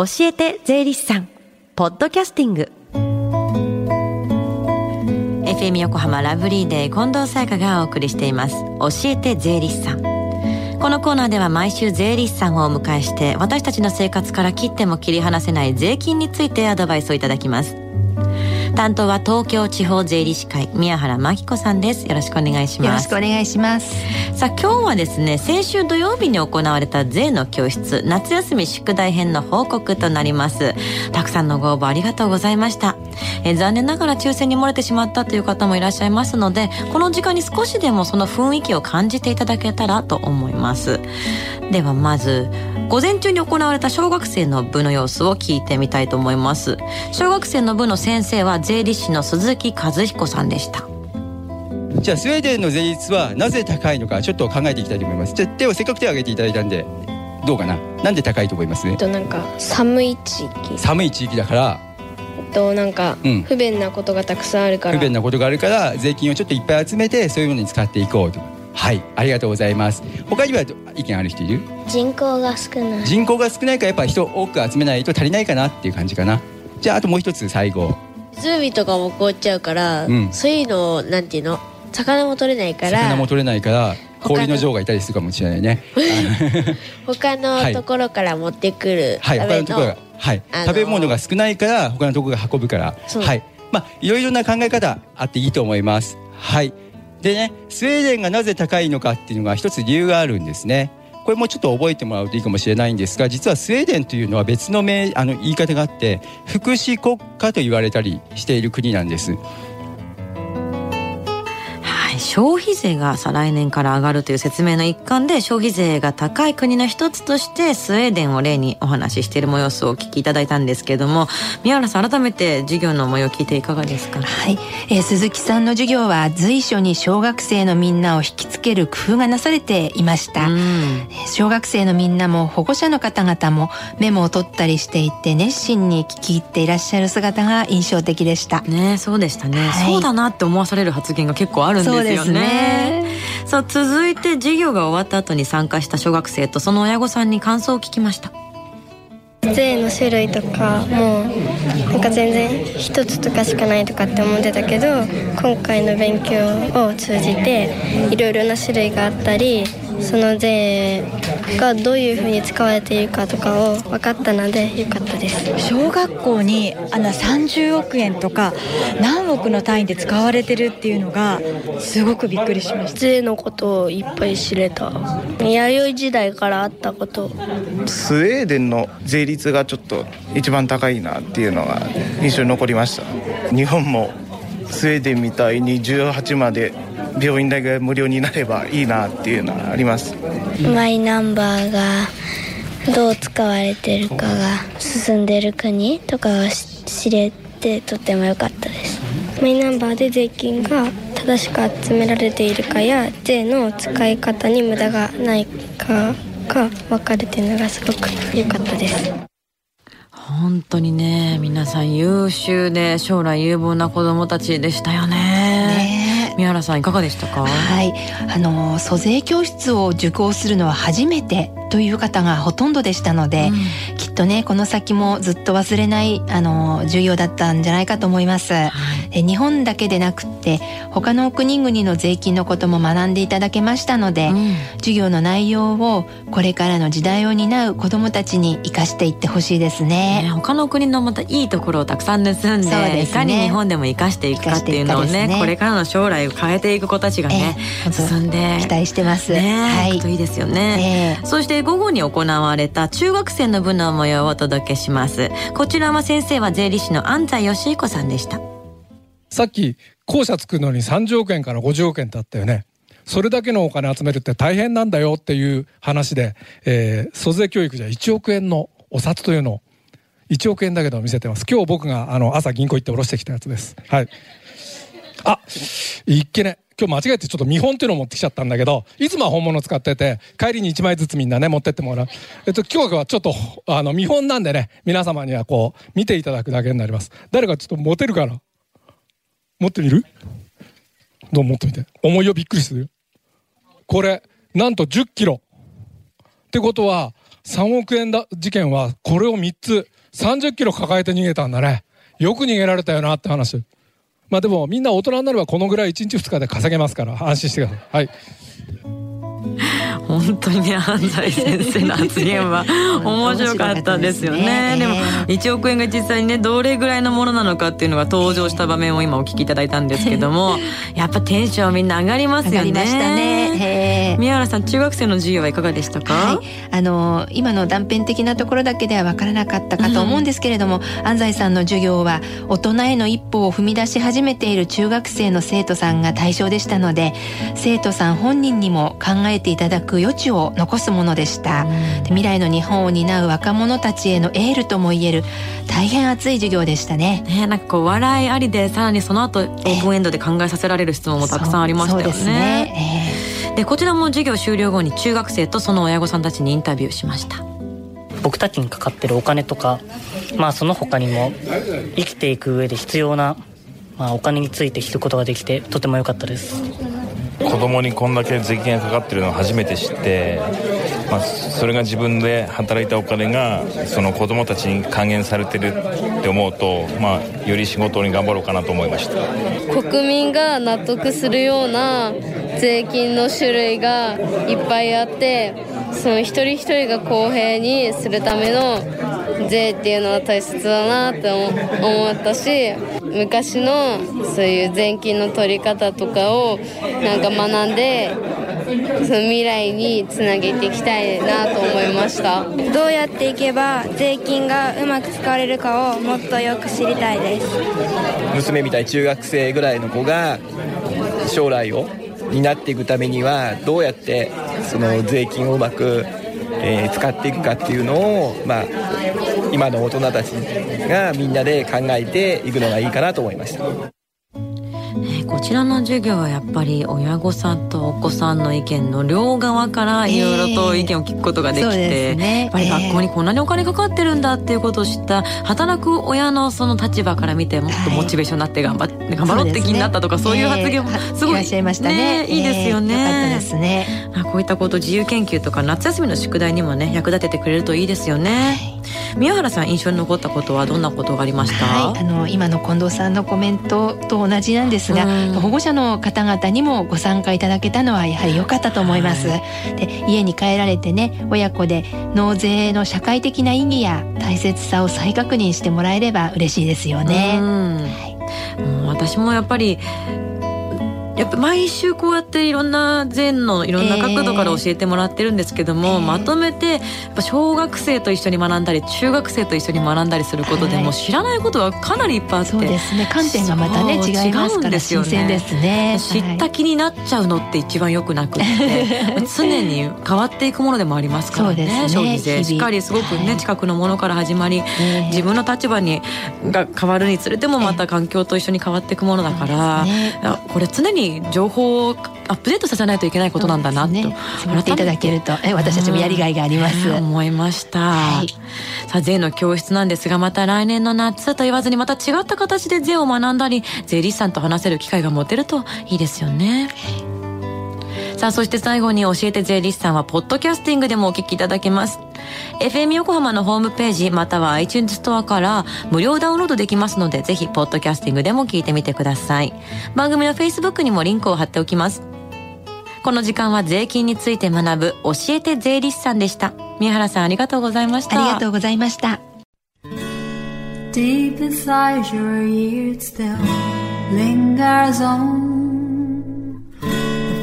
教えて税理士さん。ポッドキャスティング。FM 横浜ラブリーデー近藤沙耶香がお送りしています。教えて税理士さん。このコーナーでは毎週税理士さんをお迎えして私たちの生活から切っても切り離せない税金についてアドバイスをいただきます。担当は東京地方税理士会宮原真紀子さんです。よろしくお願いします。よろしくお願いしますさあ今日はですね先週土曜日に行われた税の教室夏休み宿題編の報告となります。たくさんのご応募ありがとうございました。え残念ながら抽選に漏れてしまったという方もいらっしゃいますのでこの時間に少しでもその雰囲気を感じていただけたらと思います。ではまず午前中に行われた小学生の部の様子を聞いてみたいと思います。小学生の部の先生は税理士の鈴木和彦さんでした。じゃあスウェーデンの税率はなぜ高いのかちょっと考えていきたいと思います。じゃあ手をせっかく手を挙げていただいたんでどうかな？なんで高いと思います？となんか寒い地域。寒い地域だから。となんかうん。不便なことがたくさんあるから、不便なことがあるから税金をちょっといっぱい集めてそういうものに使っていこうと。はい。ありがとうございます。他には意見ある人いる？人口が少ない。人口が少ないからやっぱ人多く集めないと足りないかなっていう感じかな。じゃああともう一つ最後。湖とかも凍っちゃうから、うん。そういうのをなんていうの？魚も取れないから魚も取れないから氷の女王がいたりするかもしれないね。他のところから持ってくるはい。他のところがはい、あのー食べ物が少ないから他のところが運ぶから。はい。まあいろいろな考え方あっていいと思います。はい。でねスウェーデンがなぜ高いのかっていうのが一つ理由があるんですね。これもちょっと覚えてもらうといいかもしれないんですが実はスウェーデンというのは別の名あの言い方があって福祉国家と言われたりしている国なんです。はい、消費税が再来年から上がるという説明の一環で消費税が高い国の一つとしてスウェーデンを例にお話ししている模様子をお聞きいただいたんですけれども宮原さん改めて授業の模様を聞いていかがですか？はい、えー鈴木さんの授業は随所に小学生のみんなを引きつける工夫がなされていました、うん。小学生のみんなも保護者の方々もメモを取ったりしていて熱心に聞き入っていらっしゃる姿が印象的でした。ねそうでしたね、はい。そうだなって思わされる発言が結構あるんですよねね。さあ続いて授業が終わった後に参加した小学生とその親御さんに感想を聞きました。税の種類とかもなんか全然一つとかしかないとかって思ってたけど今回の勉強を通じていろいろな種類があったりその税がどういうふうに使われているかとかを分かったのでよかったです。小学校にあの30億円とか何億の単位で使われてるっていうのがすごくびっくりしました。税のことをいっぱい知れた。弥生時代からあったこと。スウェーデンの税率がちょっと一番高いなっていうのが印象に残りました。日本もスウェーデンみたいに18まで病院代が無料になればいいなっていうのはあります。マイナンバーがどう使われてるかが進んでる国とかを知れてとても良かったです。マイナンバーで税金が正しく集められているかや税の使い方に無駄がないかが分かるっていうのがすごく良かったです。本当にね皆さん優秀で将来有望な子供たちでしたよね。ね。宮原さんいかがでしたか？はい、あの租税教室を受講するのは初めてという方がほとんどでしたので、きっとねこの先もずっと忘れないあの授業だったんじゃないかと思います。で日本だけでなくって他の国々の税金のことも学んでいただけましたので、うん。授業の内容をこれからの時代を担う子どもたちに生かしていってほしいですね、ね。他の国のまたいいところをたくさん盗んでね。いかに日本でも生かしていくかっていうのをねね。これからの将来を変えていく子たちがね、ええ進んで期待してます。ね、はい。いいいですよね、ええ。そして午後に行われた中学生の部の模様をお届けしますこちらは先生は税理士の安西義彦さんでしたさっき校舎作るのに30億円から50億円ってあったよね。それだけのお金集めるって大変なんだよっていう話で、えー、租税教育じゃ1億円のお札というのを1億円だけど見せてます。今日僕があの朝銀行行って下ろしてきたやつです。はい。あ、いっけね。今日間違えてちょっと見本っていうのを持ってきちゃったんだけど、いつもは本物使ってて、帰りに1枚ずつみんなね、持ってってもらう。えっと、今日はちょっと、あの、見本なんでね、皆様にはこう、見ていただくだけになります。誰かちょっと持てるかな？持ってみる？どう持ってみて。重いよ、びっくりする。これ、なんと10キロ。ってことは、3億円だ事件はこれを3つ30キロ抱えて逃げたんだね。よく逃げられたよなって話。まあでもみんな大人になればこのぐらい1日2日で稼げますから安心してください。はい。本当にね安西先生の発言は 面白かったですよね、ね、でも1億円が実際にねどれぐらいのものなのかっていうのが登場した場面を今お聞きいただいたんですけども やっぱテンションみんな上がりますよね。ね。宮原さん中学生の授業はいかがでしたか、はい、あの今の断片的なところだけでは分からなかったかと思うんですけれども、うん、安西さんの授業は大人への一歩を踏み出し始めている中学生の生徒さんが対象でしたので生徒さん本人にも考えていただく余地を残すものでした、未来の日本を担う若者たちへのエールともいえる大変熱い授業でしたね。ねなんかこう笑いありでさらにその後オープンエンドで考えさせられる質問もたくさんありましたよね。ね。えー、でこちらも授業終了後に中学生とその親御さんたちにインタビューしました。僕たちにかかってるお金とかまあその他にも生きていく上で必要な、まあ、お金について聞くことができてとても良かったです。子供にこんだけ税金がかかってるのを初めて知って、まあ、それが自分で働いたお金がその子供たちに還元されてるって思うと、まあ、より仕事に頑張ろうかなと思いました。国民が納得するような税金の種類がいっぱいあってその一人一人が公平にするための税っていうのは大切だなって思ったし昔のそういう税金の取り方とかをなんか学んでその未来につなげていきたいなと思いました。どうやっていけば税金がうまく使われるかをもっとよく知りたいです。娘みたい中学生ぐらいの子が将来を担っていくためにはどうやってその税金をうまくえー、使っていくかっていうのを、まあ、今の大人たちがみんなで考えていくのがいいかなと思いました。こちらの授業はやっぱり親御さんとお子さんの意見の両側からいろいろと意見を聞くことができて、えーね、やっぱり学校にこんなにお金かかってるんだっていうことを知った働く親のその立場から見てもっとモチベーションになって頑張って、はい、頑張ろうって気になったとかそう,、いう発言もすごい、いらっしゃいましたね、ね、い。いですよね、えー、よかったですね。こういったこと自由研究とか夏休みの宿題にもね役立ててくれるといいですよね、はい宮原さん印象に残ったことはどんなことがありました、はい、あの今の近藤さんのコメントと同じなんですが、保護者の方々にもご参加いただけたのはやはり良かったと思います。はい、で家に帰られてね親子で納税の社会的な意義や大切さを再確認してもらえれば嬉しいですよね。はい、もう私もやっぱりやっぱ毎週こうやっていろんな禅のいろんな角度から教えてもらってるんですけども、えー、まとめてやっぱ小学生と一緒に学んだり中学生と一緒に学んだりすることで、も知らないことがかなりいっぱいあってそうですね。観点がまたね。違いますからですね。知った気になっちゃうのって一番よくなくて 常に変わっていくものでもありますからねね。消費税しっかりすごくね、近くのものから始まり、えー、自分の立場にが変わるにつれてもまた環境と一緒に変わっていくものだから、えー、これ常に情報をアップデートさせないといけないことなんだなと、ね、思っていただけるとえ私たちもやりがいがあります、うん、思いました、はい、さあ税の教室なんですがまた来年の夏と言わずにまた違った形で税を学んだり税理士さんと話せる機会が持てるといいですよね、さあ、そして最後に教えて税理士さんは、ポッドキャスティングでもお聞きいただけます。FM 横浜のホームページ、または iTunes ストアから無料ダウンロードできますので、ぜひ、ポッドキャスティングでも聞いてみてください。番組の Facebook にもリンクを貼っておきます。この時間は税金について学ぶ、教えて税理士さんでした。宮原さん、ありがとうございました。ありがとうございました。Deep inside your ears still lingers on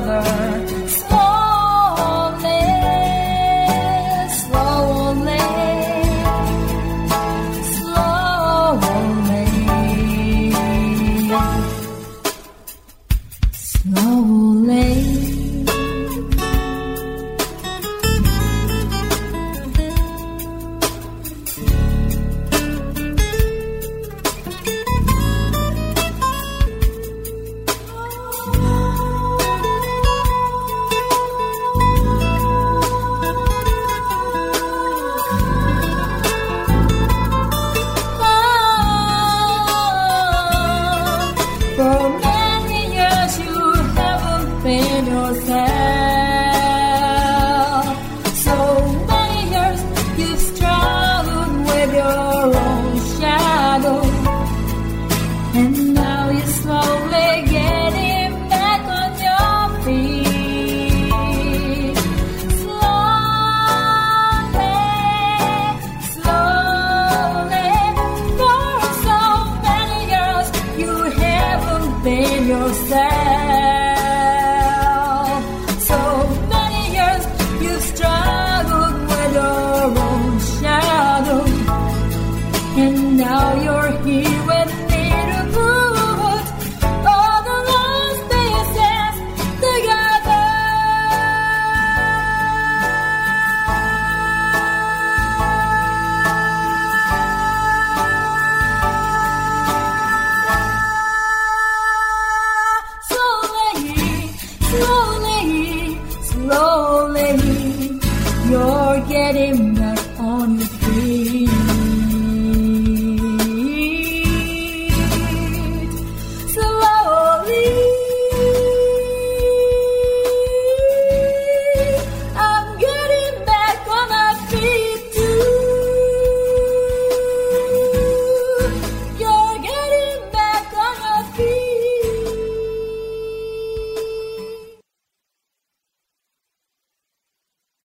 another. from